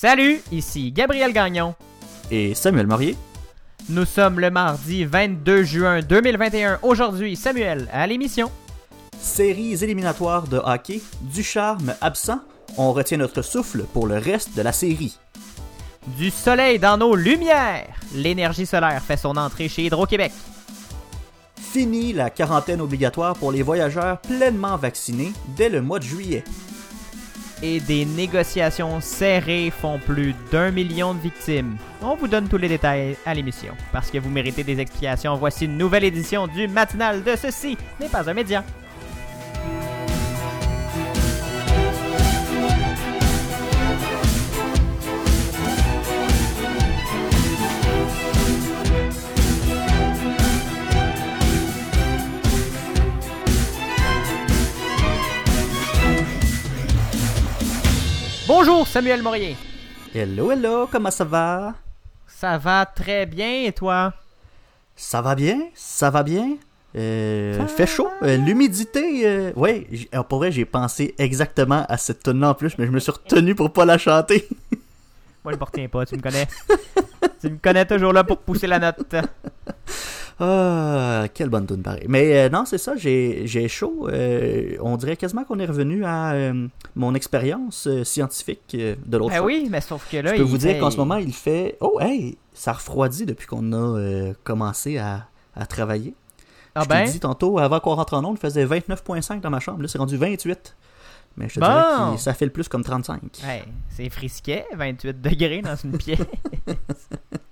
Salut, ici Gabriel Gagnon. Et Samuel Morier. Nous sommes le mardi 22 juin 2021. Aujourd'hui, Samuel, à l'émission. Séries éliminatoires de hockey, du charme absent, on retient notre souffle pour le reste de la série. Du soleil dans nos lumières. L'énergie solaire fait son entrée chez Hydro-Québec. Fini la quarantaine obligatoire pour les voyageurs pleinement vaccinés dès le mois de juillet. Et des négociations serrées font plus d'un million de victimes. On vous donne tous les détails à l'émission. Parce que vous méritez des explications, voici une nouvelle édition du matinal de Ceci n'est pas un média. Bonjour Samuel Morier. Hello, hello, comment ça va? Ça va très bien et toi? Ça va bien, ça va bien. Euh, Ça fait chaud, euh, l'humidité. euh, j- alors, pour vrai, j'ai pensé exactement à cette tune en plus, mais je me suis retenu pour pas la chanter. Moi je me retiens pas, tu me connais. tu me connais toujours là pour pousser la note. Ah, quelle bonne tune pareil. Mais euh, non, c'est ça, j'ai chaud. euh, on dirait quasiment qu'on est revenu à euh, mon expérience scientifique de l'autre Ben fois. oui, mais sauf que là, Je peux il vous dire fait- qu'en ce moment, il fait. Oh, hey, ça refroidit depuis qu'on a commencé à, à travailler. Ah je ben, t'ai dit tantôt, avant qu'on rentre en onde, il faisait 29,5 dans ma chambre. Là, c'est rendu 28. Mais je te Bon. dirais que ça fait le plus comme 35. hey, c'est frisquet, 28 degrés dans une pièce.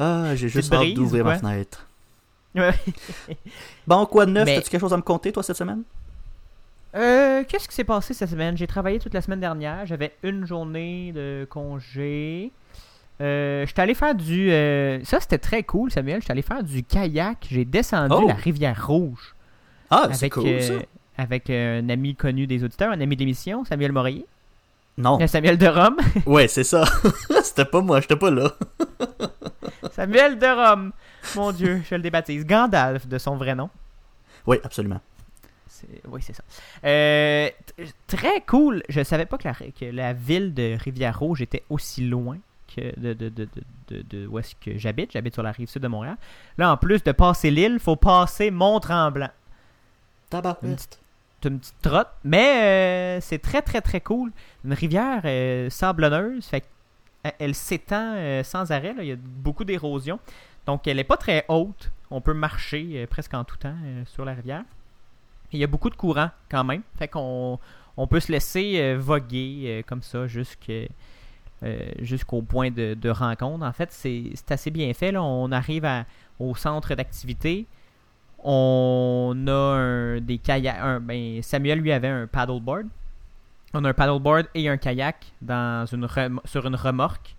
Ah, j'ai juste hâte d'ouvrir ma fenêtre. Ouais. Bon, quoi de neuf? Mais- As-tu quelque chose à me compter, toi, cette semaine? Euh, qu'est-ce qui s'est passé cette semaine? J'ai travaillé toute la semaine dernière. J'avais une journée de congé. Euh, j'étais allé faire du... euh, Ça, c'était très cool, Samuel. J'étais allé faire du kayak. J'ai descendu Oh! la rivière Rouge. Ah, c'est avec, cool, euh, ça. avec euh, un ami connu des auditeurs, un ami de l'émission, Samuel Morier. Non. Samuel de Rome. Ouais, c'est ça. C'était pas moi, j'étais pas là. Samuel de Rome. Mon Dieu, je le débaptise. Gandalf, de son vrai nom. Oui, absolument. Oui, c'est ça. Euh, très cool. Je savais pas que la, que la ville de Rivière-Rouge était aussi loin que de, de, de, de, de- de où est-ce que j'habite. J'habite sur la rive sud de Montréal. Là, en plus de passer l'île, faut passer Mont-Tremblant. Une petite, c'est une petite trotte. Mais euh, c'est très, très, très cool. Une rivière euh, sablonneuse. Fait qu'elle- elle s'étend euh, sans arrêt. là. Il y a beaucoup d'érosion. Donc, elle est pas très haute. On peut marcher euh, presque en tout temps euh, sur la rivière. Il y a beaucoup de courant quand même. Fait qu'on on peut se laisser euh, voguer euh, comme ça jusque, euh, jusqu'au point de, rencontre. En fait, c'est assez bien fait. Là. On arrive au centre d'activité. On a un, des kayaks. ben, Samuel lui avait un paddleboard. On a un paddleboard et un kayak dans une rem- sur une remorque.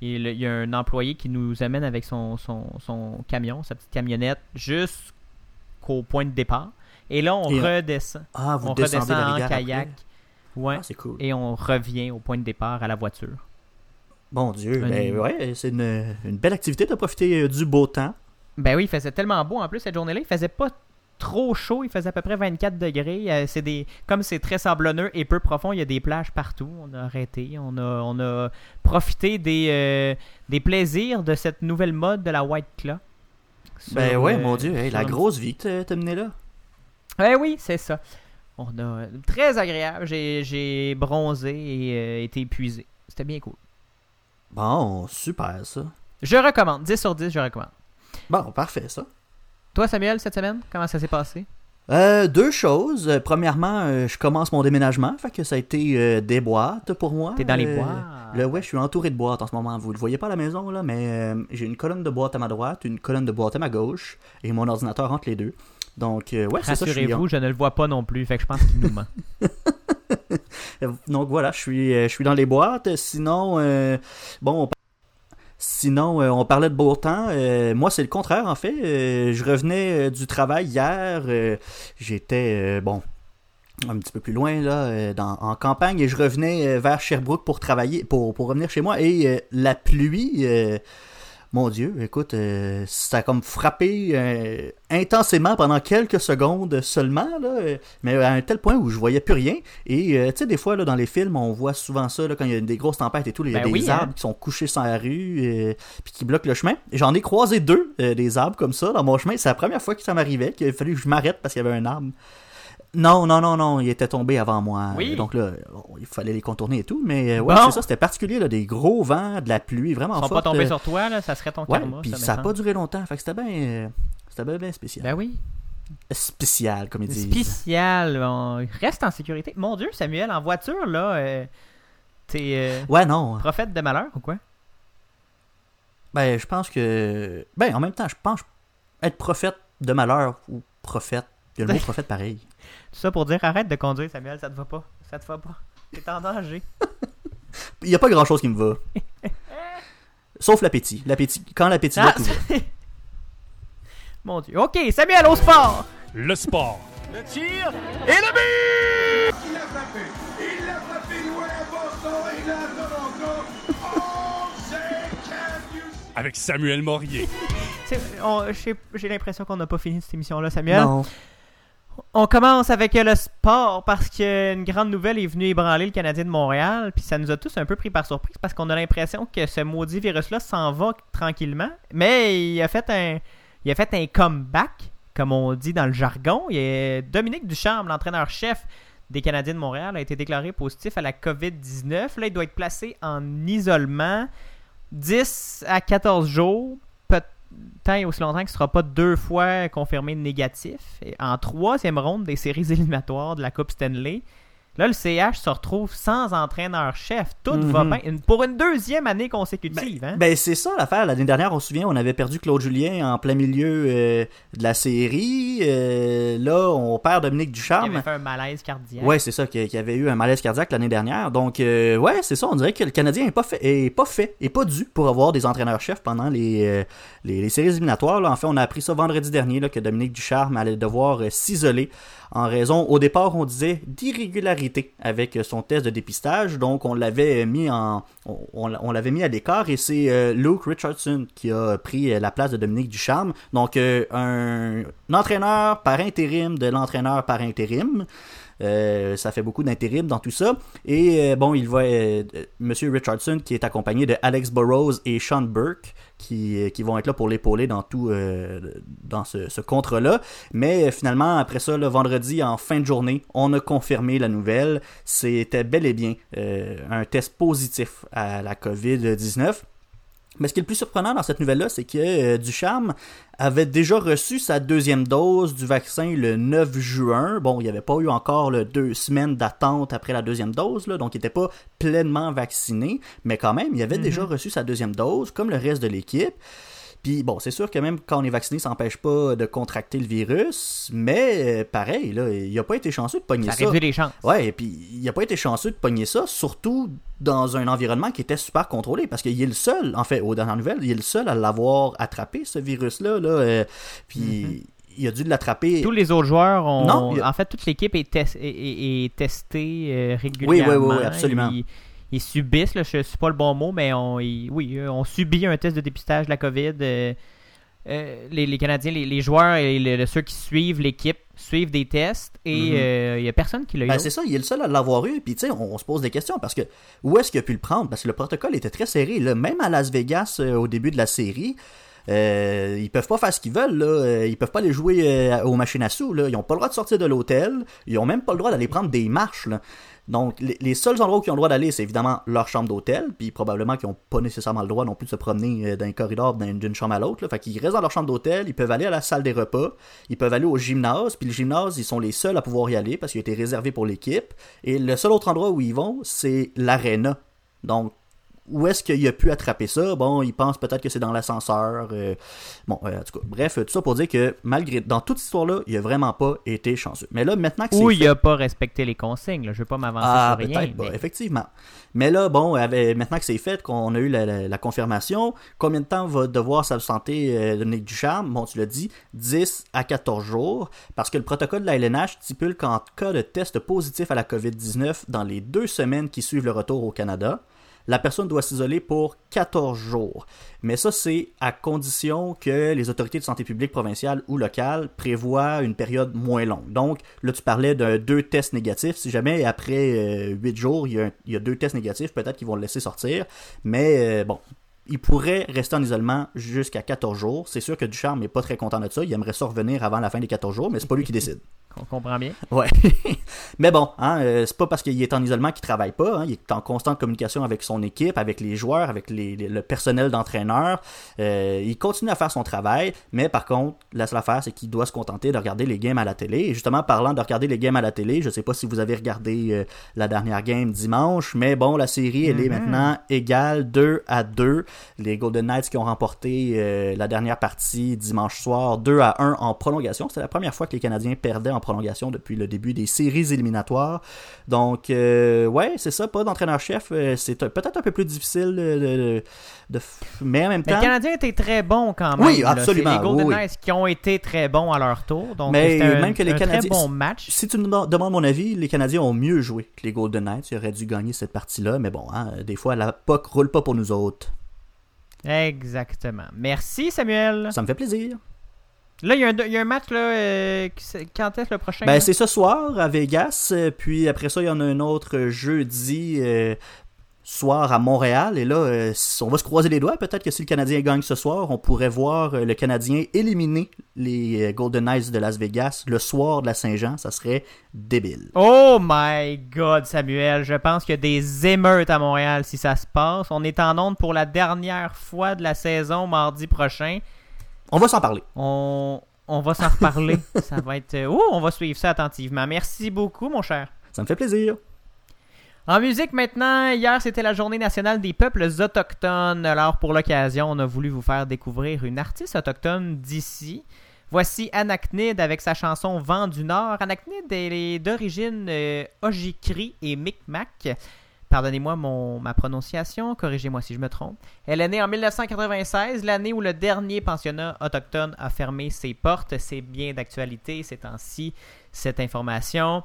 Et le- il y a un employé qui nous amène avec son, son, son camion, sa petite camionnette, jusqu'au point de départ. Et là, on Et, euh, redescend. Ah, vous on redescend en kayak. après? Ouais. Ah, c'est cool. et on revient au point de départ à la voiture. Bon Dieu, ben ouais, c'est une, une belle activité de profiter euh, du beau temps. Ben oui, il faisait tellement beau en plus cette journée-là. Il faisait pas trop chaud, il faisait à peu près 24 degrés. Euh, c'est des, comme c'est très sablonneux et peu profond, il y a des plages partout. On a arrêté, on a, on a profité des, euh, des plaisirs de cette nouvelle mode de la White Claw. Ben ouais, euh, mon Dieu, hey, la un- grosse vie que t'as mené là. Ben oui, c'est ça. On a euh, très agréable. J'ai, j'ai bronzé et euh, été épuisé. C'était bien cool. Bon, super ça. Je recommande. 10 sur 10, je recommande. Bon, parfait ça. Toi, Samuel, cette semaine, comment ça s'est passé? Euh, deux choses. Euh, premièrement, euh, je commence mon déménagement, fait que ça a été euh, des boîtes pour moi. T'es dans les bois. Là, ouais, je suis entouré de boîtes en ce moment. Vous le voyez pas à la maison, là, mais j'ai une colonne de boîtes à ma droite, une colonne de boîtes à ma gauche, et mon ordinateur entre les deux. Donc, ouais, je Rassurez-vous, je ne le vois pas non plus, fait que je pense qu'il nous ment. Donc voilà, je suis, je suis dans les boîtes. Sinon, bon, on, sinon, euh, on parlait de beau temps. Euh, moi, c'est le contraire, en fait. Euh, je revenais du travail hier. J'étais, bon, un petit peu plus loin, là, en campagne, et je revenais vers Sherbrooke pour travailler, pour, revenir chez moi. Et la pluie... euh, mon Dieu, écoute, euh, ça a comme frappé euh, intensément pendant quelques secondes seulement, là, mais à un tel point où je voyais plus rien. Et euh, tu sais, des fois, là, dans les films, on voit souvent ça, là, quand il y a des grosses tempêtes et tout, il y a Ben des oui, hein. arbres qui sont couchés sur la rue, euh, puis qui bloquent le chemin. Et j'en ai croisé deux, euh, des arbres comme ça, dans mon chemin. C'est la première fois que ça m'arrivait, qu'il a fallu que je m'arrête parce qu'il y avait un arbre. Non, non, non, non, il était tombé avant moi. Oui. Donc là, il fallait les contourner et tout. Mais euh, ouais, Bon. c'est ça, c'était particulier, là, des gros vents, de la pluie, vraiment Ils sont forte. pas tombés euh, sur toi, là, ça serait ton Ouais, karma. puis ça, ça a me pas duré longtemps. Fait que c'était bien, euh, c'était bien, bien spécial. Ben oui. Spécial, comme ils disent. Spécial. On reste en sécurité. Mon Dieu, Samuel, en voiture, là, euh, t'es euh, Ouais, non. prophète de malheur ou quoi? Ben, je pense que. Ben, en même temps, je pense être prophète de malheur ou prophète. Il y a le mot prophète pareil. Tout ça pour dire arrête de conduire, Samuel, ça te va pas. Ça te va pas. T'es en danger. Il y a pas grand chose qui me va. Sauf l'appétit. L'appétit. Quand l'appétit va Ah, tout va. Mon Dieu. Ok, Samuel, au sport! Le sport. Le tir et le but Il l'a frappé. Il l'a frappé loin à Boston et là à Toronto. Oh, c'est Avec Samuel Morier. J'ai l'impression qu'on n'a pas fini cette émission-là, Samuel. Non. On commence avec le sport parce qu'une grande nouvelle est venue ébranler le Canadien de Montréal, puis ça nous a tous un peu pris par surprise parce qu'on a l'impression que ce maudit virus-là s'en va tranquillement, mais il a fait un, il a fait un comeback, comme on dit dans le jargon. Il est- Dominique Ducharme, l'entraîneur-chef des Canadiens de Montréal, a été déclaré positif à la COVID-19. Là, il doit être placé en isolement 10 à 14 jours, tant et aussi longtemps qu'il ne sera pas deux fois confirmé négatif. Et en troisième ronde des séries éliminatoires de la Coupe Stanley, là, le CH se retrouve sans entraîneur-chef. Tout va Mhm. bien. Pour une deuxième année consécutive. hein? Ben, c'est ça l'affaire. L'année dernière, on se souvient, on avait perdu Claude Julien en plein milieu euh, de la série. Euh, là, on perd Dominique il Ducharme. avait fait un malaise cardiaque. Ouais, c'est ça, qui qui avait eu un malaise cardiaque l'année dernière. Donc, euh, ouais, c'est ça. On dirait que le Canadien est pas fait, est pas fait, est pas dû pour avoir des entraîneurs-chefs pendant les, les, séries éliminatoires. Là. En fait, on a appris ça vendredi dernier là, que Dominique Ducharme allait devoir euh, s'isoler en raison, au départ, on disait d'irrégularité avec euh, son test de dépistage. Donc, on l'avait mis en, on, l'avait mis à l'écart et c'est euh, Luke Richardson qui a pris euh, la place de Dominique Ducharme. Donc, euh, un, entraîneur par intérim de l'entraîneur par intérim. Euh, ça fait beaucoup d'intérim dans tout ça. Et euh, bon, il va, euh, euh, Monsieur Richardson, qui est accompagné de Alex Burrows et Sean Burke, qui, euh, qui vont être là pour l'épauler dans tout, euh, ce, ce contre-là. Mais euh, finalement, après ça, le vendredi, en fin de journée, on a confirmé la nouvelle. C'était bel et bien un test positif à la COVID-19. Mais ce qui est le plus surprenant dans cette nouvelle-là, c'est que euh, Ducharme avait déjà reçu sa deuxième dose du vaccin le 9 juin. Bon, il n'y avait pas eu encore le deux semaines d'attente après la deuxième dose, là, donc il n'était pas pleinement vacciné, mais quand même, il avait déjà reçu sa deuxième dose, comme le reste de l'équipe. Puis bon, c'est sûr que même quand on est vacciné, ça n'empêche pas de contracter le virus, mais euh, pareil, là, il n'a pas été chanceux de pogner Ça ça. réduit les chances. Ouais, et puis il a pas été chanceux de pogner ça, surtout dans un environnement qui était super contrôlé, parce qu'il est le seul, en fait, aux dernières nouvelles, il est le seul à l'avoir attrapé, ce virus-là, là, euh, puis il a dû l'attraper. Tous les autres joueurs ont. Non, a- En fait, toute l'équipe est, tes- est- est- est testée euh, oui, régulièrement. oui, oui, absolument. Ils subissent, là, je ne sais pas le bon mot, mais on, ils- oui, euh, on subit un test de dépistage de la COVID. euh, euh, les, les Canadiens, les, les joueurs et ceux qui suivent l'équipe suivent des tests et il n'y a personne qui l'a eu. Ben, c'est ça, il est le seul à l'avoir eu. Puis, tu sais, on, on se pose des questions parce que où est-ce qu'il a pu le prendre? Parce que le protocole était très serré. Là. Même à Las Vegas, au début de la série, euh, ils peuvent pas faire ce qu'ils veulent. Là. Euh, Ils peuvent pas aller jouer euh, aux machines à sous. Là. Ils ont pas le droit de sortir de l'hôtel. Ils ont même pas le droit d'aller prendre des marches. Donc, les, seuls endroits où ils ont le droit d'aller, c'est évidemment leur chambre d'hôtel. Puis, probablement qu'ils n'ont pas nécessairement le droit non plus de se promener euh, d'un corridor d'un- d'une chambre à l'autre. Fait qu'ils restent dans leur chambre d'hôtel. Ils peuvent aller à la salle des repas. Ils peuvent aller au gymnase. Puis, le gymnase, ils sont les seuls à pouvoir y aller parce qu'il a été réservé pour l'équipe. Et le seul autre endroit où ils vont, c'est l'aréna. Donc, où est-ce qu'il a pu attraper ça? Bon, il pense peut-être que c'est dans l'ascenseur. euh, bon, euh, en tout cas, bref, tout ça pour dire que malgré, dans toute cette histoire-là, il a vraiment pas été chanceux. Mais là, maintenant que c'est Ou fait- il n'a pas respecté les consignes. Là. Je ne vais pas m'avancer ah, sur rien. peut-être pas, effectivement. Mais là, bon, avec- maintenant que c'est fait, qu'on a eu la, la- la confirmation, combien de temps va devoir s'absenter euh, Dominique Ducharme? Bon, tu l'as dit, 10 à 14 jours, parce que le protocole de la LNH stipule qu'en cas de test positif à la COVID-19 dans les deux semaines qui suivent le retour au Canada, la personne doit s'isoler pour 14 jours. Mais ça, c'est à condition que les autorités de santé publique provinciales ou locales prévoient une période moins longue. Donc, là, tu parlais de deux tests négatifs. Si jamais après 8 jours, il y, a, il y a deux tests négatifs, peut-être qu'ils vont le laisser sortir. Mais bon, il pourrait rester en isolement jusqu'à 14 jours. C'est sûr que Ducharme n'est pas très content de ça. Il aimerait ça revenir avant la fin des 14 jours, mais c'est pas lui qui décide. On comprend bien. Ouais. mais bon, hein, euh, c'est pas parce qu'il est en isolement qu'il travaille pas. Hein. Il est en constante communication avec son équipe, avec les joueurs, avec les, le personnel d'entraîneur. Euh, il continue à faire son travail, mais par contre, la seule affaire, c'est qu'il doit se contenter de regarder les games à la télé. Et justement, parlant de regarder les games à la télé, je sais pas si vous avez regardé euh, la dernière game dimanche, mais bon, la série, elle est Mhm. maintenant égale 2 à 2. Les Golden Knights qui ont remporté euh, la dernière partie dimanche soir 2 à 1 en prolongation. C'était la première fois que les Canadiens perdaient en prolongation depuis le début des séries éliminatoires. Donc, euh, ouais, c'est ça, pas d'entraîneur-chef. euh, c'est peut-être un peu plus difficile de, Mais en même Mais temps... le Canadien était très bon quand même. Oui, absolument, les Golden oui. Knights qui ont été très bons à leur tour. Donc, Mais un, même que les un Canadiens- très bon match. Si tu me dem- demandes mon avis, les Canadiens ont mieux joué que les Golden Knights. Ils auraient dû gagner cette partie-là, mais bon, hein, des fois, la POC roule pas pour nous autres. Exactement. Merci, Samuel. Ça me fait plaisir. Là, il y, a un- il y a un match, là. euh, quand est-ce le prochain? Ben, c'est ce soir à Vegas, euh, puis après ça, il y en a un autre jeudi euh, soir à Montréal. Et là, euh, on va se croiser les doigts. Peut-être que si le Canadien gagne ce soir, on pourrait voir euh, le Canadien éliminer les euh, Golden Knights de Las Vegas le soir de la Saint-Jean. Ça serait débile. Oh my god, Samuel. Je pense qu'il y a des émeutes à Montréal si ça se passe. On est en onde pour la dernière fois de la saison mardi prochain. On va s'en parler. On, on va s'en reparler. ça va être. Oh, on va suivre ça attentivement. Merci beaucoup, mon cher. Ça me fait plaisir. En musique maintenant, hier c'était la journée nationale des peuples autochtones. Alors pour l'occasion, on a voulu vous faire découvrir une artiste autochtone d'ici. Voici Anaknid avec sa chanson Vent du Nord. Anaknid elle est d'origine euh, Ojikri et Micmac. Pardonnez-moi ma prononciation, corrigez-moi si je me trompe. Elle est née en 1996, l'année où le dernier pensionnat autochtone a fermé ses portes. C'est bien d'actualité ces temps-ci, cette information.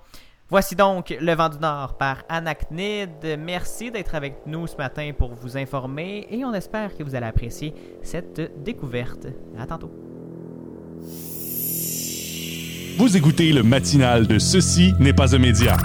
Voici donc Le Vent du Nord par Anaknid. Merci d'être avec nous ce matin pour vous informer et on espère que vous allez apprécier cette découverte. À tantôt. Vous écoutez le matinal de Ceci n'est pas un média.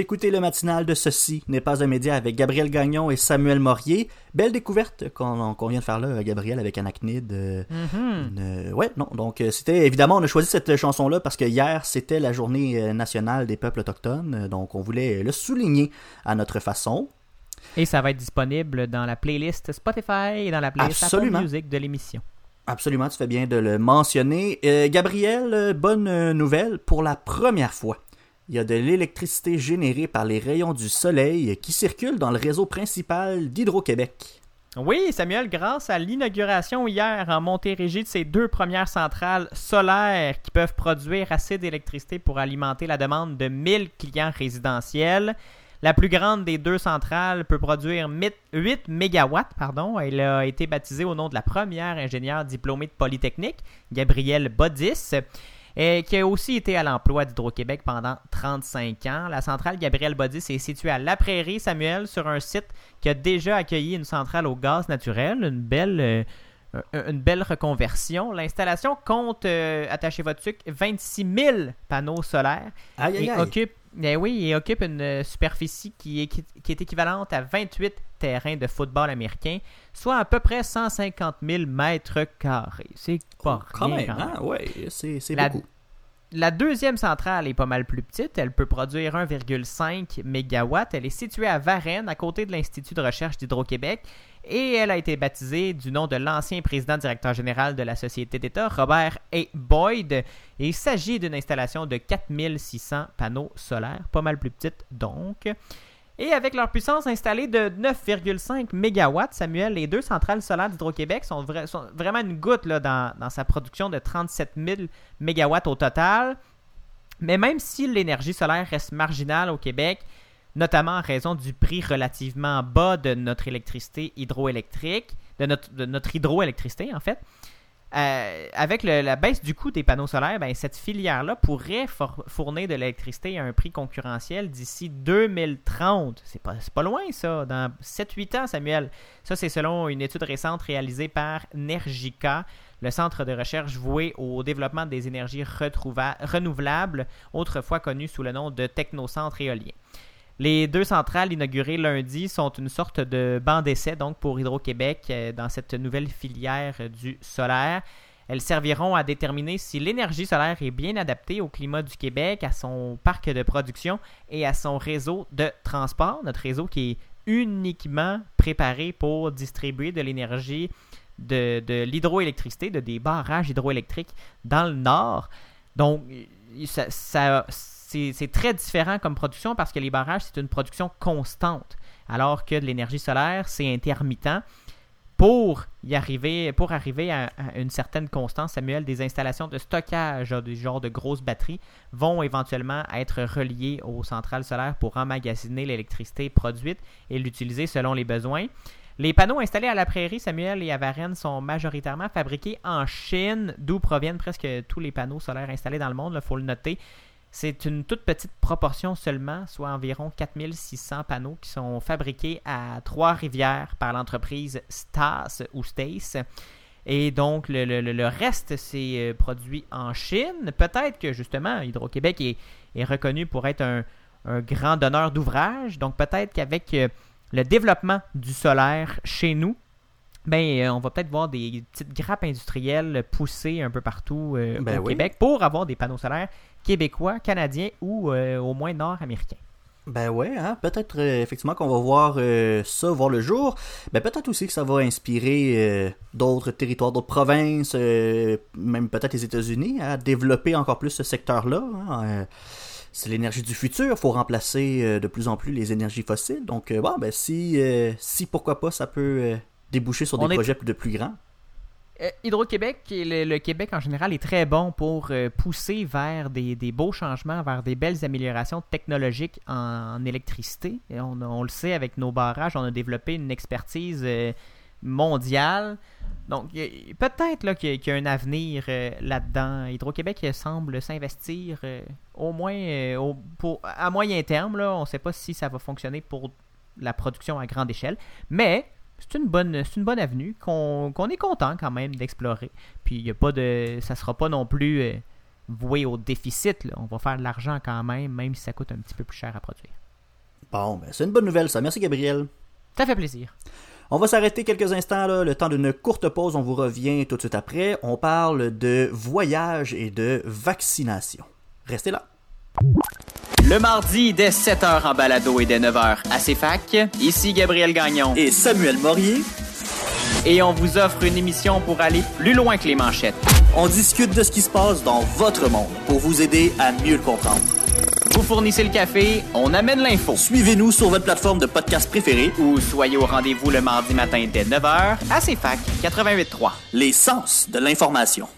Écoutez le matinal de Ceci n'est pas un média avec Gabriel Gagnon et Samuel Morier. Belle découverte qu'on qu'on vient de faire là, Gabriel, avec Anachnid. euh, Mhm. une- euh, ouais, non. Donc, euh, c'était évidemment, on a choisi cette chanson-là parce que hier, c'était la journée euh, nationale des peuples autochtones. Euh, Donc, on voulait le souligner à notre façon. Et ça va être disponible dans la playlist Spotify et dans la playlist Absolument. Apple Music de l'émission. Absolument, tu fais bien de le mentionner. Euh, Gabriel, euh, bonne euh, nouvelle. Pour la première fois, il y a de l'électricité générée par les rayons du soleil qui circule dans le réseau principal d'Hydro-Québec. Oui, Samuel, grâce à l'inauguration hier en Montérégie de ces deux premières centrales solaires qui peuvent produire assez d'électricité pour alimenter la demande de 1000 clients résidentiels. La plus grande des deux centrales peut produire 8 mégawatts. Pardon. Elle a été baptisée au nom de la première ingénieure diplômée de Polytechnique, Gabrielle Bodis, et qui a aussi été à l'emploi d'Hydro-Québec pendant 35 ans. La centrale Gabrielle Bodis est située à La Prairie, Samuel, sur un site qui a déjà accueilli une centrale au gaz naturel, une belle, euh, une belle reconversion. L'installation compte, euh, attachez votre sucre, 26 000 panneaux solaires Aïe, et aïe. occupe, eh oui, et occupe une euh, superficie qui est, qui est équivalente à 28 terrains de football américain, soit à peu près 150 000 mètres carrés. C'est pas Quand rien, même, quand même. hein? Ouais, c'est c'est La- beaucoup. La deuxième centrale est pas mal plus petite. Elle peut produire 1,5 MW. Elle est située à Varennes, à côté de l'Institut de recherche d'Hydro-Québec. Et elle a été baptisée du nom de l'ancien président directeur général de la Société d'État, Robert A. Boyd. Et il s'agit d'une installation de 4600 panneaux solaires, pas mal plus petite donc. Et avec leur puissance installée de 9,5 MW, Samuel, les deux centrales solaires d'Hydro-Québec sont, vra- sont vraiment une goutte dans, sa production de 37 000 MW au total. Mais même si l'énergie solaire reste marginale au Québec, notamment en raison du prix relativement bas de notre électricité hydroélectrique, de notre hydroélectricité en fait, euh, avec la baisse du coût des panneaux solaires, ben, cette filière-là pourrait fournir de l'électricité à un prix concurrentiel d'ici 2030. C'est pas, pas loin, ça. Dans 7-8 ans, Samuel. Ça, c'est selon une étude récente réalisée par Nergica, le centre de recherche voué au développement des énergies renouvelables, autrefois connu sous le nom de technocentre éolien. Les deux centrales inaugurées lundi sont une sorte de banc d'essai donc pour Hydro-Québec euh, dans cette nouvelle filière euh, du solaire. Elles serviront à déterminer si l'énergie solaire est bien adaptée au climat du Québec, à son parc de production et à son réseau de transport, notre réseau qui est uniquement préparé pour distribuer de l'énergie de, l'hydroélectricité, de des barrages hydroélectriques dans le nord. Donc, ça- c'est très différent comme production parce que les barrages, c'est une production constante, alors que de l'énergie solaire, c'est intermittent. Pour y arriver, pour arriver à, à une certaine constance, Samuel, des installations de stockage, du genre de grosses batteries, vont éventuellement être reliées aux centrales solaires pour emmagasiner l'électricité produite et l'utiliser selon les besoins. Les panneaux installés à la prairie, Samuel et à Varennes sont majoritairement fabriqués en Chine, d'où proviennent presque tous les panneaux solaires installés dans le monde, il faut le noter. C'est une toute petite proportion seulement, soit environ 4600 panneaux qui sont fabriqués à Trois-Rivières par l'entreprise Stas ou Stace. Et donc, le, le- le- le reste, c'est euh, produit en Chine. Peut-être que, justement, Hydro-Québec est, est reconnu pour être un, un grand donneur d'ouvrage. Donc, peut-être qu'avec euh, le développement du solaire chez nous, ben, euh, on va peut-être voir des petites grappes industrielles pousser un peu partout euh, Ben au oui. Québec pour avoir des panneaux solaires québécois, canadiens ou euh, au moins nord-américains. Ben ouais, hein, peut-être euh, effectivement qu'on va voir euh, ça voir le jour. Ben peut-être aussi que ça va inspirer euh, d'autres territoires, d'autres provinces, même peut-être les États-Unis à développer encore plus ce secteur-là. hein, c'est l'énergie du futur, faut remplacer de plus en plus les énergies fossiles. Donc bon, ben si, si pourquoi pas, ça peut déboucher sur des est- projets de plus grands. Euh, Hydro-Québec et le, Québec en général est très bon pour euh, pousser vers des, beaux changements, vers des belles améliorations technologiques en, électricité. On, le sait avec nos barrages, on a développé une expertise euh, mondiale. Donc peut-être qu'il y, a- un avenir là-dedans. Hydro-Québec semble s'investir au moins à moyen terme. On ne sait pas si ça va fonctionner pour la production à grande échelle, mais c'est une bonne, c'est une bonne avenue qu'on est content quand même d'explorer. Puis il y a pas de, ça sera pas non plus euh, voué au déficit. là. On va faire de l'argent quand même, même si ça coûte un petit peu plus cher à produire. Bon, ben, c'est une bonne nouvelle, ça. Merci, Gabriel. Ça fait plaisir. On va s'arrêter quelques instants, là, le temps d'une courte pause. On vous revient tout de suite après. On parle de voyage et de vaccination. Restez là. Le mardi dès 7h en balado et dès 9h à CFAC, ici Gabriel Gagnon. Et Samuel Morier, Et on vous offre une émission pour aller plus loin que les manchettes. on discute de ce qui se passe dans votre monde pour vous aider à mieux le comprendre. Vous fournissez le café, on amène l'info. Suivez-nous sur votre plateforme de podcast préférée, Ou soyez au rendez-vous le mardi matin dès 9h à CFAC 88.3. les sens de l'information.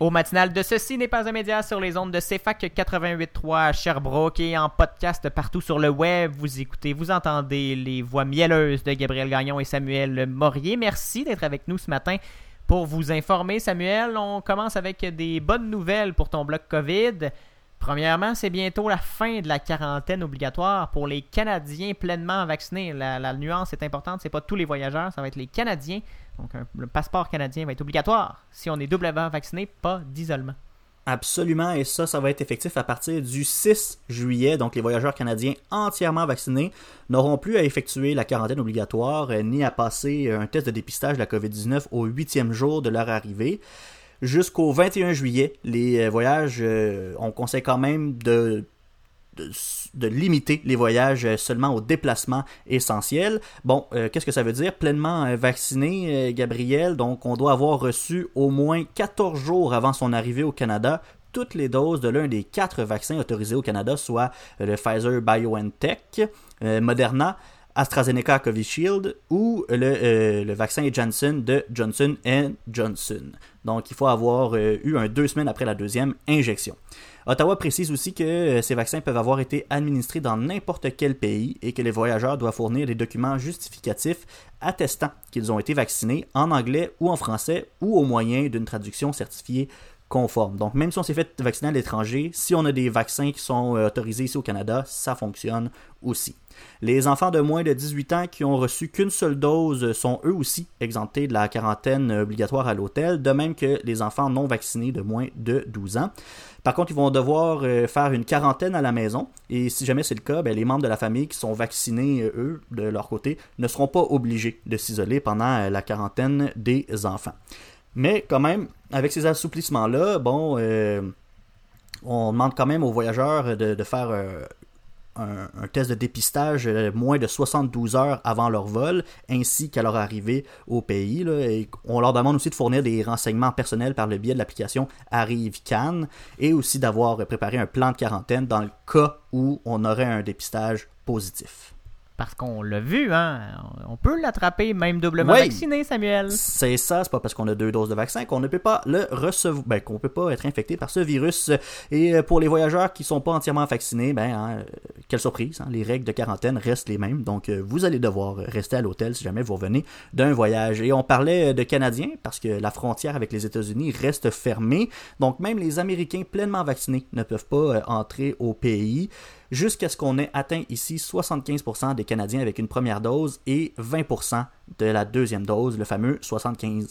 Au matinal de Ceci n'est pas un média sur les ondes de CFAC 88.3 à Sherbrooke et en podcast partout sur le web. Vous écoutez, vous entendez les voix mielleuses de Gabriel Gagnon et Samuel Morier. Merci d'être avec nous ce matin pour vous informer. Samuel, on commence avec des bonnes nouvelles pour ton bloc COVID. Premièrement, c'est bientôt la fin de la quarantaine obligatoire pour les Canadiens pleinement vaccinés. La, la nuance est importante, c'est pas tous les voyageurs, ça va être les Canadiens. Donc le passeport canadien va être obligatoire. Si on est doublement vacciné, pas d'isolement. Absolument, et ça, ça va être effectif à partir du 6 juillet. Donc, les voyageurs canadiens entièrement vaccinés n'auront plus à effectuer la quarantaine obligatoire euh, ni à passer un test de dépistage de la COVID-19 au huitième jour de leur arrivée. Jusqu'au 21 juillet, les euh, voyages, euh, on conseille quand même de de, limiter les voyages euh, seulement aux déplacements essentiels. Bon, euh, qu'est-ce que ça veut dire? Pleinement euh, vacciné, Gabriel, donc on doit avoir reçu au moins 14 jours avant son arrivée au Canada toutes les doses de l'un des quatre vaccins autorisés au Canada, soit le Pfizer BioNTech, Moderna, AstraZeneca Covishield ou le, vaccin Janssen de Johnson Johnson. Donc, il faut avoir eu un deux semaines après la deuxième injection. Ottawa précise aussi que euh, ces vaccins peuvent avoir été administrés dans n'importe quel pays et que les voyageurs doivent fournir des documents justificatifs attestant qu'ils ont été vaccinés en anglais ou en français ou au moyen d'une traduction certifiée conforme. Donc même si on s'est fait vacciner à l'étranger, si on a des vaccins qui sont euh, autorisés ici au Canada, ça fonctionne aussi. Les enfants de moins de 18 ans qui ont reçu qu'une seule dose sont eux aussi exemptés de la quarantaine obligatoire à l'hôtel, de même que les enfants non vaccinés de moins de 12 ans. Par contre, ils vont devoir euh, faire une quarantaine à la maison. Et si jamais c'est le cas, ben, les membres de la famille qui sont vaccinés, euh, eux, de leur côté, ne seront pas obligés de s'isoler pendant euh, la quarantaine des enfants. Mais quand même, avec ces assouplissements-là, bon, on demande quand même aux voyageurs de, faire un, test de dépistage euh, moins de 72 heures avant leur vol, ainsi qu'à leur arrivée au pays. Et on leur demande aussi de fournir des renseignements personnels par le biais de l'application ArriveCan et aussi d'avoir préparé un plan de quarantaine dans le cas où on aurait un dépistage positif. Parce qu'on l'a vu, hein. On peut l'attraper même doublement Oui. vacciné, Samuel. C'est ça, c'est pas parce qu'on a deux doses de vaccin qu'on ne peut pas le recevoir, ben, qu'on peut pas être infecté par ce virus. Et euh, pour les voyageurs qui sont pas entièrement vaccinés, ben, hein, euh, quelle surprise, hein, les règles de quarantaine restent les mêmes. Donc, euh, vous allez devoir rester à l'hôtel si jamais vous revenez d'un voyage. Et on parlait de Canadiens parce que la frontière avec les États-Unis reste fermée. Donc, même les Américains pleinement vaccinés ne peuvent pas entrer au pays jusqu'à ce qu'on ait atteint ici 75% des Canadiens avec une première dose et 20% de la deuxième dose, le fameux 75-20.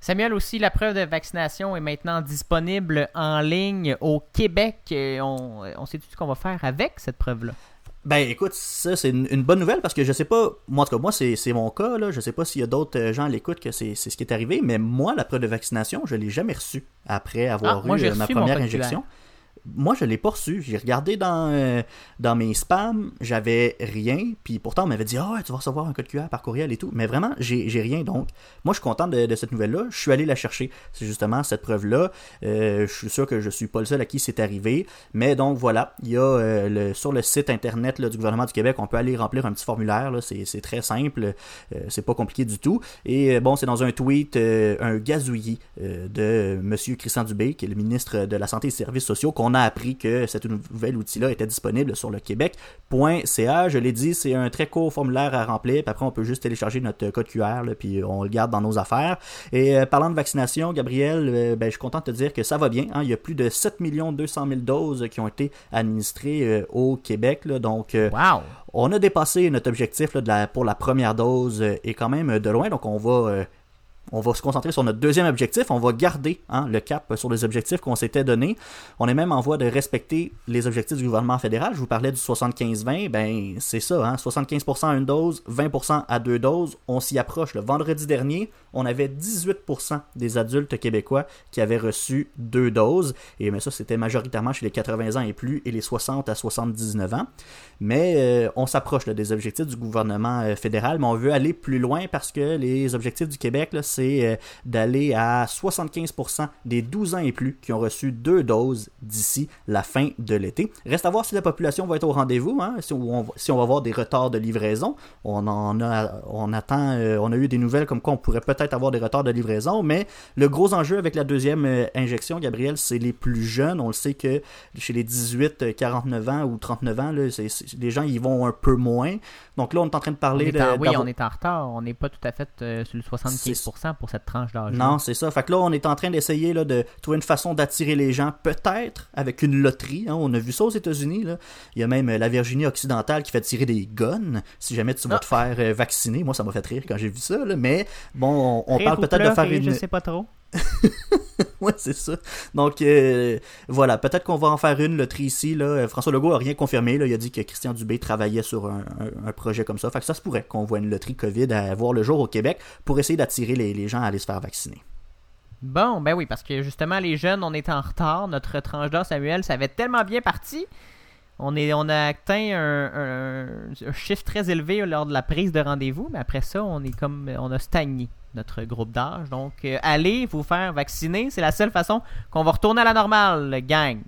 Samuel, aussi, la preuve de vaccination est maintenant disponible en ligne au Québec. On, on sait tout ce qu'on va faire avec cette preuve-là? Ben écoute, ça c'est une, une bonne nouvelle parce que je sais pas, moi en tout cas moi c'est mon cas, là, je sais pas s'il y a d'autres euh, gens à l'écoute que c'est ce qui est arrivé, mais moi la preuve de vaccination, je l'ai jamais reçue après avoir Ah, eu euh, ma première injection. Moi, je l'ai pas reçu. J'ai regardé dans, euh, dans mes spams, j'avais rien. Puis pourtant, on m'avait dit, ah ouais, tu vas recevoir un code QR par courriel et tout. Mais vraiment, j'ai rien. Donc, moi, je suis content de, de cette nouvelle-là. Je suis allé la chercher. C'est justement cette preuve-là. Euh, je suis sûr que je suis pas le seul à qui c'est arrivé. Mais donc, voilà. Il y a euh, le, sur le site internet du gouvernement du Québec, on peut aller remplir un petit formulaire. C'est très simple. C'est pas compliqué du tout. Et bon, c'est dans un tweet, un gazouillis de Monsieur Christian Dubé, qui est le ministre de la Santé et des Services sociaux, qu'on a appris que cet nouvel outil-là était disponible sur le Québec.ca. Je l'ai dit, c'est un très court formulaire à remplir. Puis après, on peut juste télécharger notre code QR, là, puis on le garde dans nos affaires. Et euh, parlant de vaccination, Gabriel, euh, ben, je suis content de te dire que ça va bien. hein. Il y a plus de 7 200 000 doses qui ont été administrées euh, au Québec. là. donc, Wow! on a dépassé notre objectif là, de la- pour la première dose et quand même de loin, donc on va on va se concentrer sur notre deuxième objectif. On va garder hein, le cap sur les objectifs qu'on s'était donnés. On est même en voie de respecter les objectifs du gouvernement fédéral. Je vous parlais du 75-20. Ben, c'est ça. Hein, 75% à une dose, 20% à deux doses. On s'y approche. Le vendredi dernier, on avait 18% des adultes québécois qui avaient reçu deux doses. Et mais ça, c'était majoritairement chez les 80 ans et plus et les 60 à 79 ans. Mais euh, on s'approche des objectifs du gouvernement euh, fédéral, mais on veut aller plus loin parce que les objectifs du Québec, c'est euh, d'aller à 75% des 12 ans et plus qui ont reçu deux doses d'ici la fin de l'été. Reste à voir si la population va être au rendez-vous, hein, si, on, va avoir des retards de livraison. On a, on a eu des nouvelles comme quoi on pourrait peut-être avoir des retards de livraison, mais le gros enjeu avec la deuxième euh, injection, Gabriel, c'est les plus jeunes. On le sait que chez les 18, 49 ans ou 39 ans, là, les gens y vont un peu moins. Donc là, on est en train de On parler de. oui, on est en retard. On n'est pas tout à fait euh, sur le 75% pour cette tranche d'âge. Non, c'est ça. Fait que là, on est en train d'essayer de trouver une façon d'attirer les gens, peut-être avec une loterie. hein. On a vu ça aux États-Unis. Il y a même euh, la Virginie occidentale qui fait tirer des guns si jamais tu vas Ah. te faire euh, vacciner. Moi, ça m'a fait rire quand j'ai vu ça. là. Mais bon, on, parle peut-être de faire une. Je sais pas trop. ouais, c'est ça. Donc, euh, voilà, peut-être qu'on va en faire une loterie ici. Là. Euh, François Legault a rien confirmé. Là. Il a dit que Christian Dubé travaillait sur un, un- un projet comme ça. Fait que ça se pourrait qu'on voit une loterie COVID à voir le jour au Québec pour essayer d'attirer les, les gens à aller se faire vacciner. Bon, ben oui, parce que justement, les jeunes, on est en retard. Notre tranche d'âge, Samuel, ça avait tellement bien parti. On, est, on a atteint un, un- un chiffre très élevé lors de la prise de rendez-vous, mais après ça, on est comme on a stagné notre groupe d'âge. Donc, euh, allez vous faire vacciner. C'est la seule façon qu'on va retourner à la normale, gang.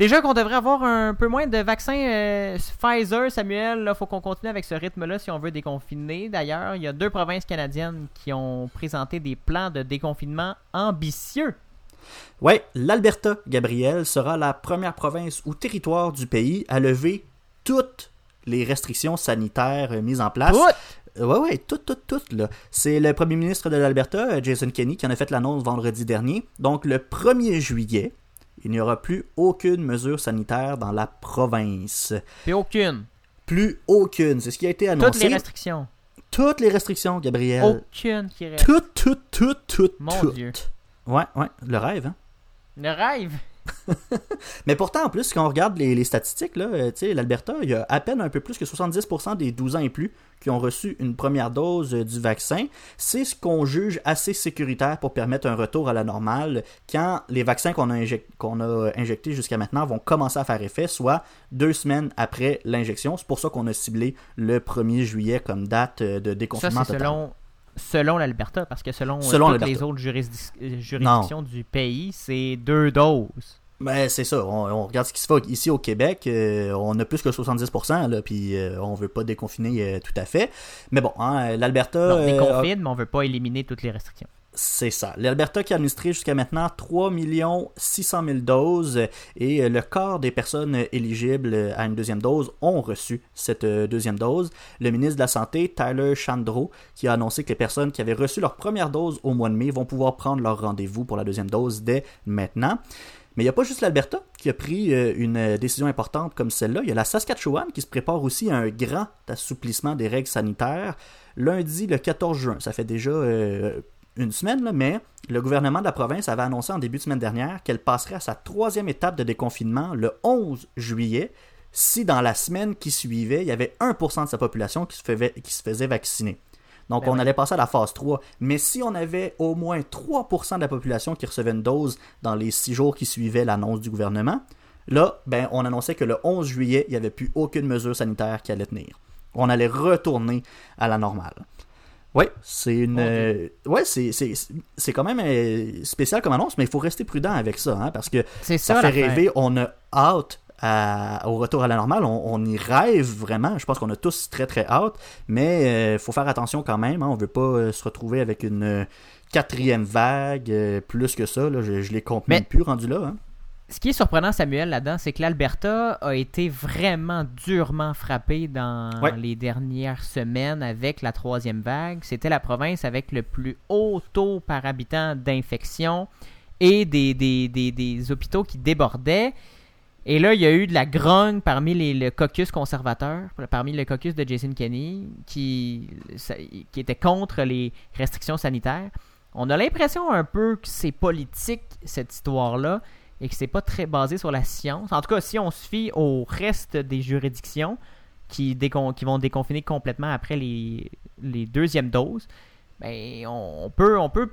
Déjà qu'on devrait avoir un peu moins de vaccins euh, Pfizer, Samuel, il faut qu'on continue avec ce rythme-là si on veut déconfiner. D'ailleurs, il y a deux provinces canadiennes qui ont présenté des plans de déconfinement ambitieux. Ouais, l'Alberta, Gabriel, sera la première province ou territoire du pays à lever toutes les restrictions sanitaires euh, mises en place. Toutes! Ouais, ouais, toutes, toutes, toutes, là. C'est le premier ministre de l'Alberta, euh, Jason Kenney, qui en a fait l'annonce vendredi dernier. Donc, le 1er juillet, il n'y aura plus aucune mesure sanitaire dans la province. Puis aucune. Plus aucune. C'est ce qui a été annoncé. Toutes les restrictions. Toutes les restrictions, Gabriel. Aucune qui reste. Toutes, toutes, toutes, toutes, Mon. Dieu. Ouais, ouais, le rêve, hein. Le rêve? Mais pourtant, en plus, quand on regarde les, les statistiques, là, euh, l'Alberta, il y a à peine un peu plus que 70% des 12 ans et plus qui ont reçu une première dose euh, du vaccin. C'est ce qu'on juge assez sécuritaire pour permettre un retour à la normale quand les vaccins qu'on a, a injectés jusqu'à maintenant vont commencer à faire effet, soit deux semaines après l'injection. C'est pour ça qu'on a ciblé le 1er juillet comme date euh, de déconfinement total. selon, selon l'Alberta, parce que selon, euh, Selon toutes les autres euh, juridictions du pays, c'est deux doses. Ben, c'est ça. On, on regarde ce qui se fait ici au Québec. euh, on a plus que 70%, là, puis euh, on veut pas déconfiner euh, tout à fait. Mais bon, hein, l'Alberta... Euh, déconfine, mais on veut pas éliminer toutes les restrictions. C'est ça. L'Alberta qui a administré jusqu'à maintenant 3 600 000 doses et euh, le quart des personnes éligibles à une deuxième dose ont reçu cette euh, deuxième dose. Le ministre de la Santé, Tyler Chandro, qui a annoncé que les personnes qui avaient reçu leur première dose au mois de mai vont pouvoir prendre leur rendez-vous pour la deuxième dose dès maintenant. Mais il n'y a pas juste l'Alberta qui a pris euh, une décision importante comme celle-là. Il y a la Saskatchewan qui se prépare aussi à un grand assouplissement des règles sanitaires lundi le 14 juin. Ça fait déjà une semaine, là, mais le gouvernement de la province avait annoncé en début de semaine dernière qu'elle passerait à sa troisième étape de déconfinement le 11 juillet si dans la semaine qui suivait, il y avait 1% de sa population qui se, faisait, qui se faisait vacciner. Donc, Ben on oui. allait passer à la phase 3. Mais si on avait au moins 3% de la population qui recevait une dose dans les 6 jours qui suivaient l'annonce du gouvernement, là, ben, on annonçait que le 11 juillet, il n'y avait plus aucune mesure sanitaire qui allait tenir. On allait retourner à la normale. Oui, c'est une. Euh, ouais, c'est, c'est, c'est quand même euh, spécial comme annonce, mais il faut rester prudent avec ça, hein, parce que C'est ça, ça, fait rêver. On a hâte à- au retour à la normale. On, on y rêve vraiment. Je pense qu'on a tous très très hâte. Mais il faut faire attention quand même. Hein. On veut pas euh, se retrouver avec une euh, quatrième vague. euh, plus que ça. Là. Je, je les compte Mais- même plus rendu là. hein. Ce qui est surprenant, Samuel, là-dedans, c'est que l'Alberta a été vraiment durement frappé dans Ouais. les dernières semaines avec la troisième vague. C'était la province avec le plus haut taux par habitant d'infection et des, des, des- des hôpitaux qui débordaient. Et là, il y a eu de la grogne parmi les, le caucus conservateur, parmi le caucus de Jason Kenney, qui, qui était contre les restrictions sanitaires. On a l'impression un peu que c'est politique, cette histoire-là, et que c'est pas très basé sur la science. En tout cas, si on se fie au reste des juridictions qui, décon- qui vont déconfiner complètement après les, les deuxièmes doses, ben, on, peut, on peut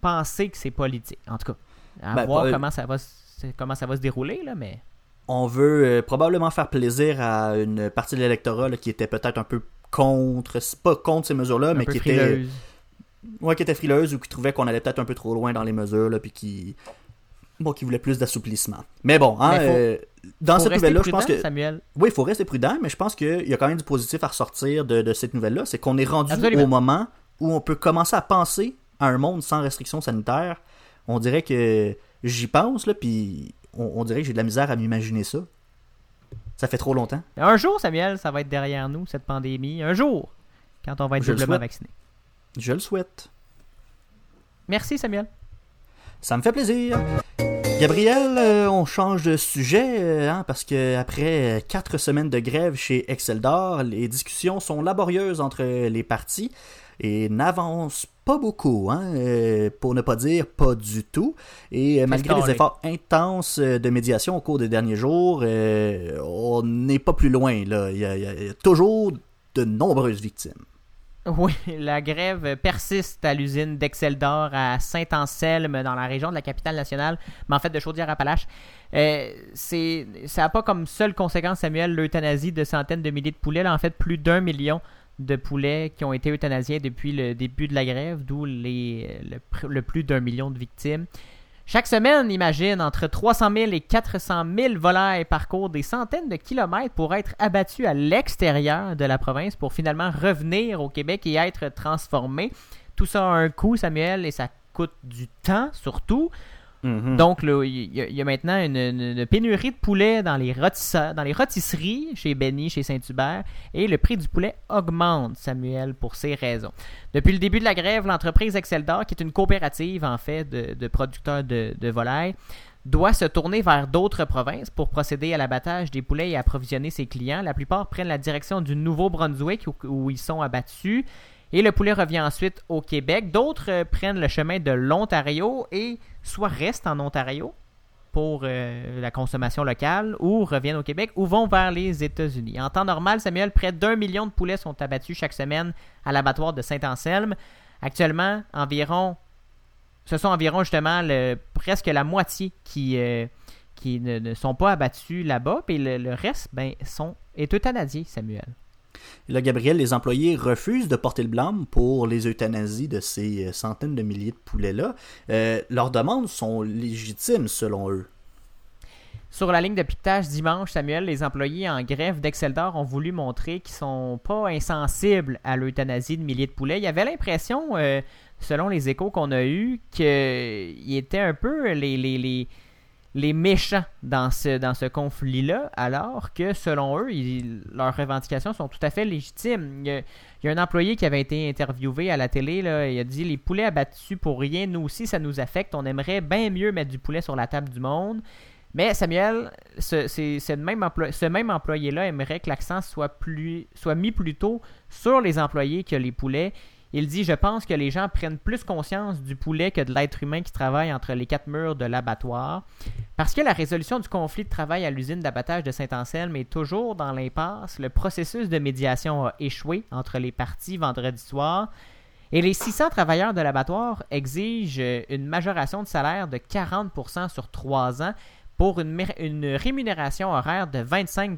penser que c'est politique. En tout cas, à Ben, voir comment, ça va, se- comment ça va se dérouler, là, mais... On veut euh, probablement faire plaisir à une partie de l'électorat qui était peut-être un peu contre, pas contre ces mesures-là, mais qui était, frileuse. ouais, qui était frileuse ou qui trouvait qu'on allait peut-être un peu trop loin dans les mesures, là, puis qui, bon, qui voulait plus d'assouplissement. Mais bon, hein, Mais faut- euh, dans cette nouvelle-là, je pense que Samuel. oui, il faut rester prudent, mais je pense qu'il y a quand même du positif à ressortir de, de cette nouvelle-là. C'est qu'on est rendu Absolument. au moment où on peut commencer à penser à un monde sans restrictions sanitaires. On dirait que j'y pense, là, puis on, on dirait que j'ai de la misère à m'imaginer ça. Ça fait trop longtemps. Un jour, Samuel, ça va être derrière nous, cette pandémie. Un jour, quand on va être Je doublement vacciné. Je le souhaite. Merci, Samuel. Ça me fait plaisir. Gabriel, euh, on change de sujet euh, hein, parce que après quatre semaines de grève chez Exceldor, les discussions sont laborieuses entre les parties et n'avancent pas beaucoup, hein, euh, pour ne pas dire pas du tout. Et malgré les efforts intenses de médiation au cours des derniers jours, on n'est pas plus loin. Là. Il, y a, il y a- il y a toujours de nombreuses victimes. Oui, la grève persiste à l'usine d'Exceldor à Saint-Anselme, dans la région de la capitale nationale, mais en fait de Chaudière-Appalaches. Euh, c'est, ça n'a pas comme seule conséquence, Samuel, l'euthanasie de centaines de milliers de poulets. En fait, plus d'un million de poulets qui ont été euthanasiés depuis le début de la grève, d'où les, le plus d'un million de victimes. Chaque semaine, imagine, entre 300 000 et 400 000 volailles parcourent des centaines de kilomètres pour être abattus à l'extérieur de la province pour finalement revenir au Québec et être transformés. Tout ça a un coût, Samuel, et ça coûte du temps surtout. Donc, là, il y, a- maintenant une, pénurie de poulet dans les, dans les rôtisseries chez Benny, chez Saint-Hubert, et le prix du poulet augmente, Samuel, pour ces raisons. Depuis le début de la grève, l'entreprise Exceldor, qui est une coopérative, en fait, de, producteurs de, volailles, doit se tourner vers d'autres provinces pour procéder à l'abattage des poulets et approvisionner ses clients. La plupart prennent la direction du Nouveau-Brunswick où ils sont abattus. Et le poulet revient ensuite au Québec. D'autres euh, prennent le chemin de l'Ontario et soit restent en Ontario pour euh, la consommation locale ou reviennent au Québec ou vont vers les États-Unis. En temps normal, Samuel, près d'un million de poulets sont abattus chaque semaine à l'abattoir de Saint-Anselme. Actuellement, environ, ce sont environ justement presque la moitié qui, euh, ne, sont pas abattus là-bas, puis le, le reste ben, sont, est euthanasié, Samuel. Là, Gabriel, les employés refusent de porter le blâme pour les euthanasies de ces euh, centaines de milliers de poulets-là. Euh, leurs demandes sont légitimes selon eux. Sur la ligne de piquetage dimanche, Samuel, les employés en grève d'Exceldor ont voulu montrer qu'ils sont pas insensibles à l'euthanasie de milliers de poulets. Il y avait l'impression, euh, selon les échos qu'on a eus, qu'ils étaient un peu les, les, les, les méchants dans ce, dans ce conflit-là, alors que selon eux, leurs revendications sont tout à fait légitimes. Il y, a, un employé qui avait été interviewé à la télé, là, il a dit Les poulets abattus pour rien, nous aussi, ça nous affecte. On aimerait bien mieux mettre du poulet sur la table du monde. Mais Samuel, ce, même, ce même employé-là aimerait que l'accent soit, plus, soit mis plutôt sur les employés que les poulets. Il dit Je pense que les gens prennent plus conscience du poulet que de l'être humain qui travaille entre les quatre murs de l'abattoir. Parce que la résolution du conflit de travail à l'usine d'abattage de Saint-Anselme est toujours dans l'impasse, le processus de médiation a échoué entre les parties vendredi soir. Et les 600 travailleurs de l'abattoir exigent une majoration de salaire de 40% sur 3 ans pour une, une rémunération horaire de 25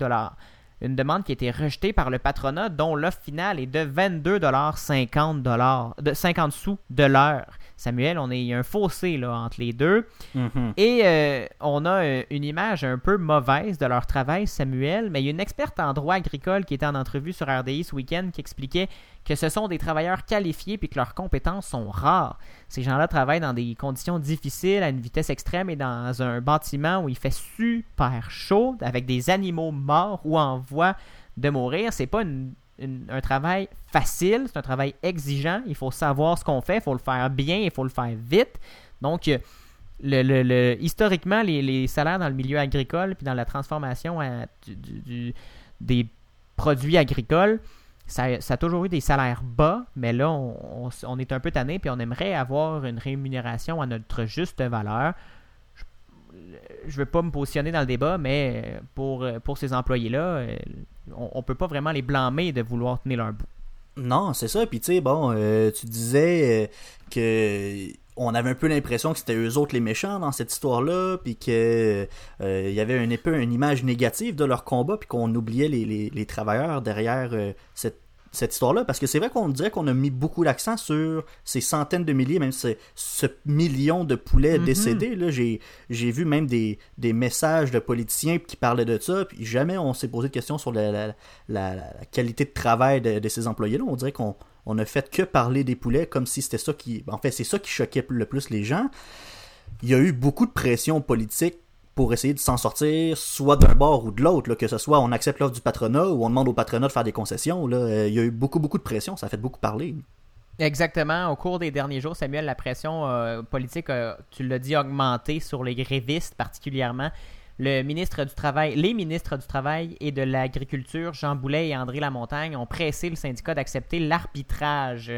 Une demande qui a été rejetée par le patronat dont l'offre finale est de 22,50 de 50 sous de l'heure. Samuel, on est, il y a un fossé là, entre les deux. Et euh, on a euh, une image un peu mauvaise de leur travail, Samuel, mais il y a une experte en droit agricole qui était en entrevue sur RDI ce week-end qui expliquait que ce sont des travailleurs qualifiés puis que leurs compétences sont rares. Ces gens-là travaillent dans des conditions difficiles, à une vitesse extrême et dans un bâtiment où il fait super chaud, avec des animaux morts ou en voie de mourir. C'est pas un travail facile, c'est un travail exigeant. Il faut savoir ce qu'on fait, il faut le faire bien, il faut le faire vite. Donc, euh, le, le- historiquement, les, salaires dans le milieu agricole puis dans la transformation des produits agricoles, ça, a toujours eu des salaires bas, mais là, on, est un peu tanné puis on aimerait avoir une rémunération à notre juste valeur. Je ne veux pas me positionner dans le débat, mais pour, ces employés-là, on ne peut pas vraiment les blâmer de vouloir tenir leur bout. Non, c'est ça. Puis tu sais, bon, euh, tu disais euh, que on avait un peu l'impression que c'était eux autres les méchants dans cette histoire-là, puis que euh, il y avait un peu une image négative de leur combat, puis qu'on oubliait les, les, les travailleurs derrière euh, cette cette histoire-là, parce que c'est vrai qu'on dirait qu'on a mis beaucoup l'accent sur ces centaines de milliers, même ce, ce million de poulets Mhm. décédés. Là, j'ai, j'ai vu même des, des messages de politiciens qui parlaient de ça, puis jamais on s'est posé de questions sur la, la, la- la qualité de travail de, de ces employés-là. On dirait qu'on on a fait que parler des poulets comme si c'était ça qui... En fait, c'est ça qui choquait le plus les gens. Il y a eu beaucoup de pression politique pour essayer de s'en sortir, soit d'un bord ou de l'autre, que ce soit on accepte l'offre du patronat ou on demande au patronat de faire des concessions. Euh, il y a eu beaucoup, beaucoup de pression, ça fait beaucoup parler. Exactement. Au cours des derniers jours, Samuel, la pression euh, politique, tu l'as dit, augmenté sur les grévistes particulièrement. Le ministre du Travail, les ministres du Travail et de l'Agriculture, Jean Boulet et André Lamontagne, ont pressé le syndicat d'accepter l'arbitrage.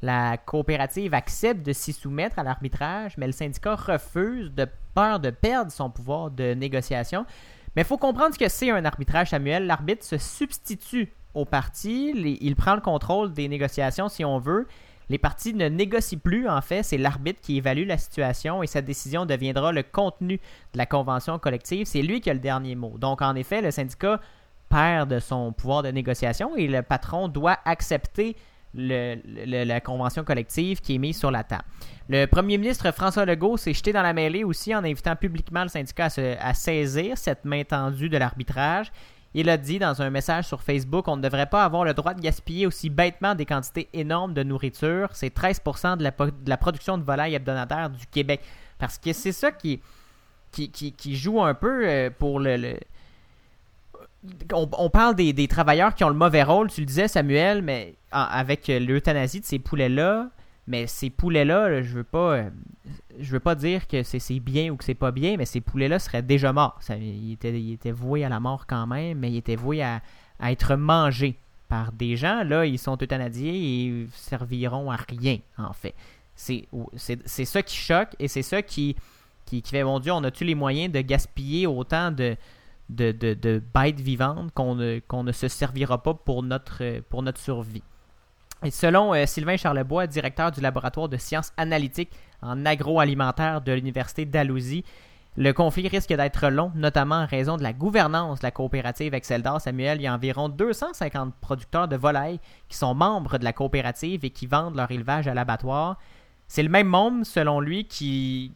La coopérative accepte de s'y soumettre à l'arbitrage, mais le syndicat refuse de peur de perdre son pouvoir de négociation. Mais il faut comprendre ce que c'est un arbitrage, Samuel. L'arbitre se substitue au parti, il prend le contrôle des négociations si on veut. Les partis ne négocient plus, en fait, c'est l'arbitre qui évalue la situation et sa décision deviendra le contenu de la convention collective. C'est lui qui a le dernier mot. Donc, en effet, le syndicat perd de son pouvoir de négociation et le patron doit accepter la convention collective qui est mise sur la table. Le premier ministre François Legault s'est jeté dans la mêlée aussi en invitant publiquement le syndicat à, à saisir cette main tendue de l'arbitrage. Il a dit dans un message sur Facebook on ne devrait pas avoir le droit de gaspiller aussi bêtement des quantités énormes de nourriture. C'est 13% de la, de la production de volailles hebdomadaire du Québec. Parce que c'est ça qui, joue un peu euh, pour le. On, parle des, des travailleurs qui ont le mauvais rôle, tu le disais Samuel, mais avec euh, l'euthanasie de ces poulets-là, mais ces poulets-là, là, je veux pas, euh, je veux pas dire que c'est bien ou que c'est pas bien, mais ces poulets-là seraient déjà morts. Ça, ils, étaient, voués à la mort quand même, mais ils étaient voués à, être mangés par des gens. Là, ils sont euthanasiés et ils serviront à rien, en fait. C'est ça qui choque et c'est ça qui, fait, mon Dieu, on a-tu les moyens de gaspiller autant de, bêtes vivantes qu'on ne, ne se servira pas pour notre survie? Selon euh, Sylvain Charlebois, directeur du laboratoire de sciences analytiques en agroalimentaire de l'Université d'Alousie, le conflit risque d'être long, notamment en raison de la gouvernance de la coopérative Exceldor. Samuel, il y a environ 250 producteurs de volailles qui sont membres de la coopérative et qui vendent leur élevage à l'abattoir. C'est le même monde, selon lui, qui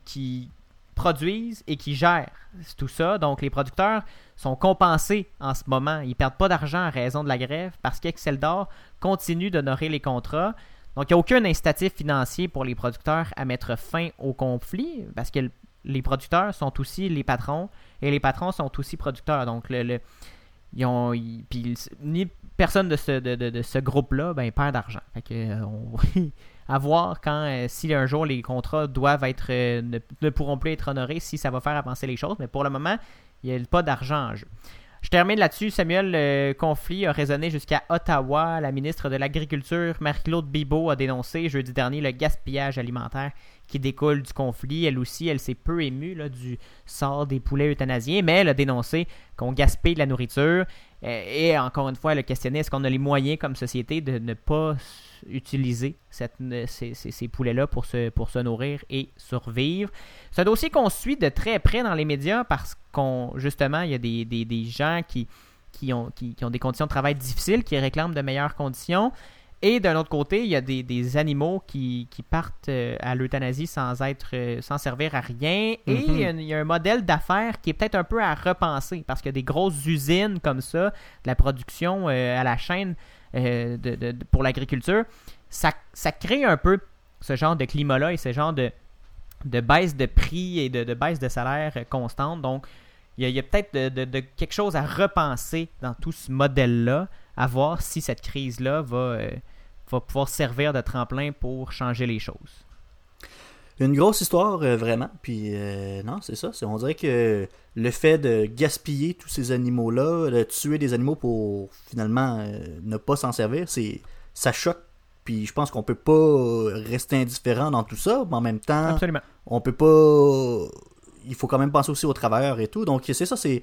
produisent et qui gèrent tout ça. Donc, les producteurs sont compensés en ce moment. Ils perdent pas d'argent à raison de la grève parce qu'Exceldor continue d'honorer les contrats. Donc, il n'y a aucun incitatif financier pour les producteurs à mettre fin au conflit parce que les producteurs sont aussi les patrons et les patrons sont aussi producteurs. Donc, le, ni personne de ce, de, de- ce groupe-là ben, perd d'argent. Fait euh, à voir quand, euh, si un jour les contrats doivent être, euh, ne, pourront plus être honorés, si ça va faire avancer les choses. Mais pour le moment, il n'y a pas d'argent en jeu. Je termine là-dessus. Samuel, le conflit a résonné jusqu'à Ottawa. La ministre de l'Agriculture, Marie-Claude Bibeau, a dénoncé jeudi dernier le gaspillage alimentaire qui découle du conflit. Elle aussi, elle s'est peu émue du sort des poulets euthanasiés, mais elle a dénoncé qu'on gaspille de la nourriture. Euh, Et encore une fois, elle a questionné est-ce qu'on a les moyens comme société de ne pas utiliser cette- ces, ces- ces poulets-là pour se, pour se nourrir et survivre. C'est un dossier qu'on suit de très près dans les médias parce qu'on justement, il y a des, des- des gens qui, qui, ont, qui, qui ont des conditions de travail difficiles, qui réclament de meilleures conditions. Et d'un autre côté, il y a des, des animaux qui, qui partent euh, à l'euthanasie sans être euh, sans servir à rien. Et Mhm. il y a un- il y, a un modèle d'affaires qui est peut-être un peu à repenser parce que des grosses usines comme ça, de la production euh, à la chaîne euh, de, pour l'agriculture, ça, ça crée un peu ce genre de climat-là et ce genre de, de baisse de prix et de, de baisse de salaire constante. Donc, il y a, peut-être de quelque chose à repenser dans tout ce modèle-là, à voir si cette crise-là va, euh, va pouvoir servir de tremplin pour changer les choses. Une grosse histoire, euh, vraiment. Puis, euh, non, c'est ça. c'est- On dirait que le fait de gaspiller tous ces animaux-là, de tuer des animaux pour finalement euh, ne pas s'en servir, c'est ça choque. Puis, je pense qu'on peut pas rester indifférent dans tout ça, mais en même temps, Absolument. on peut pas. Il faut quand même penser aussi aux travailleurs et tout. Donc, c'est ça, c'est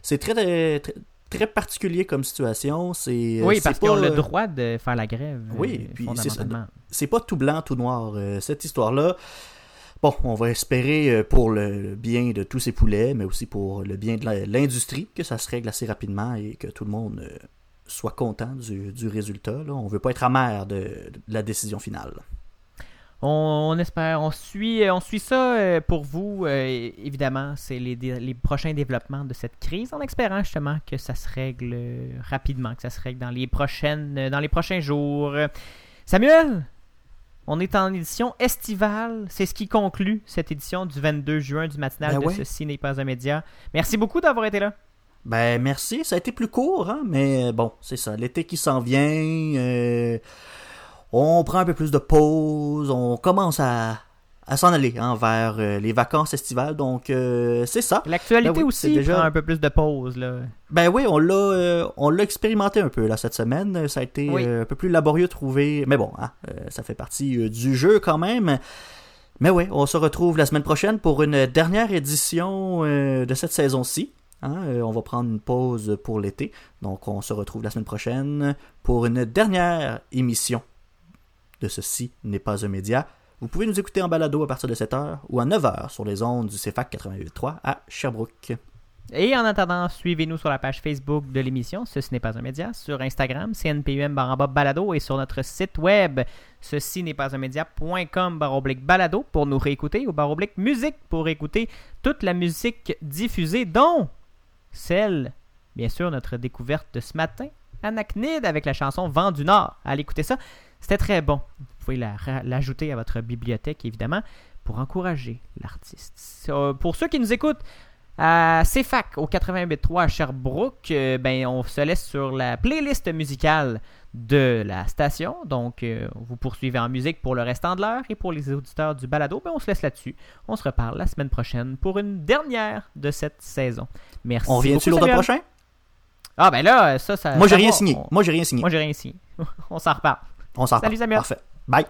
c'est très, très, très, particulier comme situation. C'est Oui, c'est parce qu'ils ont le euh, droit de faire la grève. Oui, euh, puis c'est ça. fondamentalement. c'est pas tout blanc, tout noir, euh, cette histoire-là. Bon, on va espérer euh, pour le bien de tous ces poulets, mais aussi pour le bien de l'industrie, que ça se règle assez rapidement et que tout le monde euh, soit content du, du résultat. Là. On veut pas être amer de, de la décision finale. On, on espère, on suit, on suit ça euh, pour vous. euh, évidemment, c'est les, prochains développements de cette crise, en espérant justement que ça se règle euh, rapidement, que ça se règle dans les prochaines, euh, dans les prochains jours. Samuel, on est en édition estivale. C'est ce qui conclut cette édition du 22 juin du matinal Ben de ouais. Ceci n'est pas un média. Merci beaucoup d'avoir été là. Ben merci, ça a été plus court, hein, mais euh, bon, c'est ça. L'été qui s'en vient, euh, on prend un peu plus de pause, on commence à, à s'en aller hein, vers euh, les vacances estivales, donc euh, c'est ça. L'actualité Ben oui, aussi déjà- prend un peu plus de pause. Là. Ben oui, on l'a euh, on l'a expérimenté un peu là cette semaine. Ça a été Oui. un peu plus laborieux de trouver. Mais bon, hein, ça fait partie du jeu quand même. Mais oui, on se retrouve la semaine prochaine pour une dernière édition de cette saison-ci. Hein, on va prendre une pause pour l'été. Donc on se retrouve la semaine prochaine pour une dernière émission de Ceci n'est pas un média. Vous pouvez nous écouter en balado à partir de 7h ou à 9h sur les ondes du CFAC 88.3 à Sherbrooke. Et en attendant, suivez-nous sur la page Facebook de l'émission, Ceci n'est pas un média, sur Instagram, CNPUM baramba balado et sur notre site web, ceci n'est pas un média.com baroblique balado pour nous réécouter ou baroblique musique pour écouter toute la musique diffusée, dont celle, bien sûr, notre découverte de ce matin, Anachnid avec la chanson Vent du Nord. Allez écouter ça, c'était très bon. Vous pouvez la- l'ajouter à votre bibliothèque, évidemment, pour encourager l'artiste. Euh, Pour ceux qui nous écoutent, à CFAC au 88.3 à Sherbrooke, euh, ben, on se laisse sur la playlist musicale de la station. Donc, euh, vous poursuivez en musique pour le restant de l'heure et pour les auditeurs du balado, ben, on se laisse là-dessus. On se reparle la semaine prochaine pour une dernière de cette saison. Merci. On revient-tu l'automne prochain? Ah, ben là, ça, ça. Moi j'ai rien va. signé. On- Moi j'ai rien signé. Moi, j'ai rien signé. on s'en reparle. On s'en Salut. Samuel. Parfait. Bye.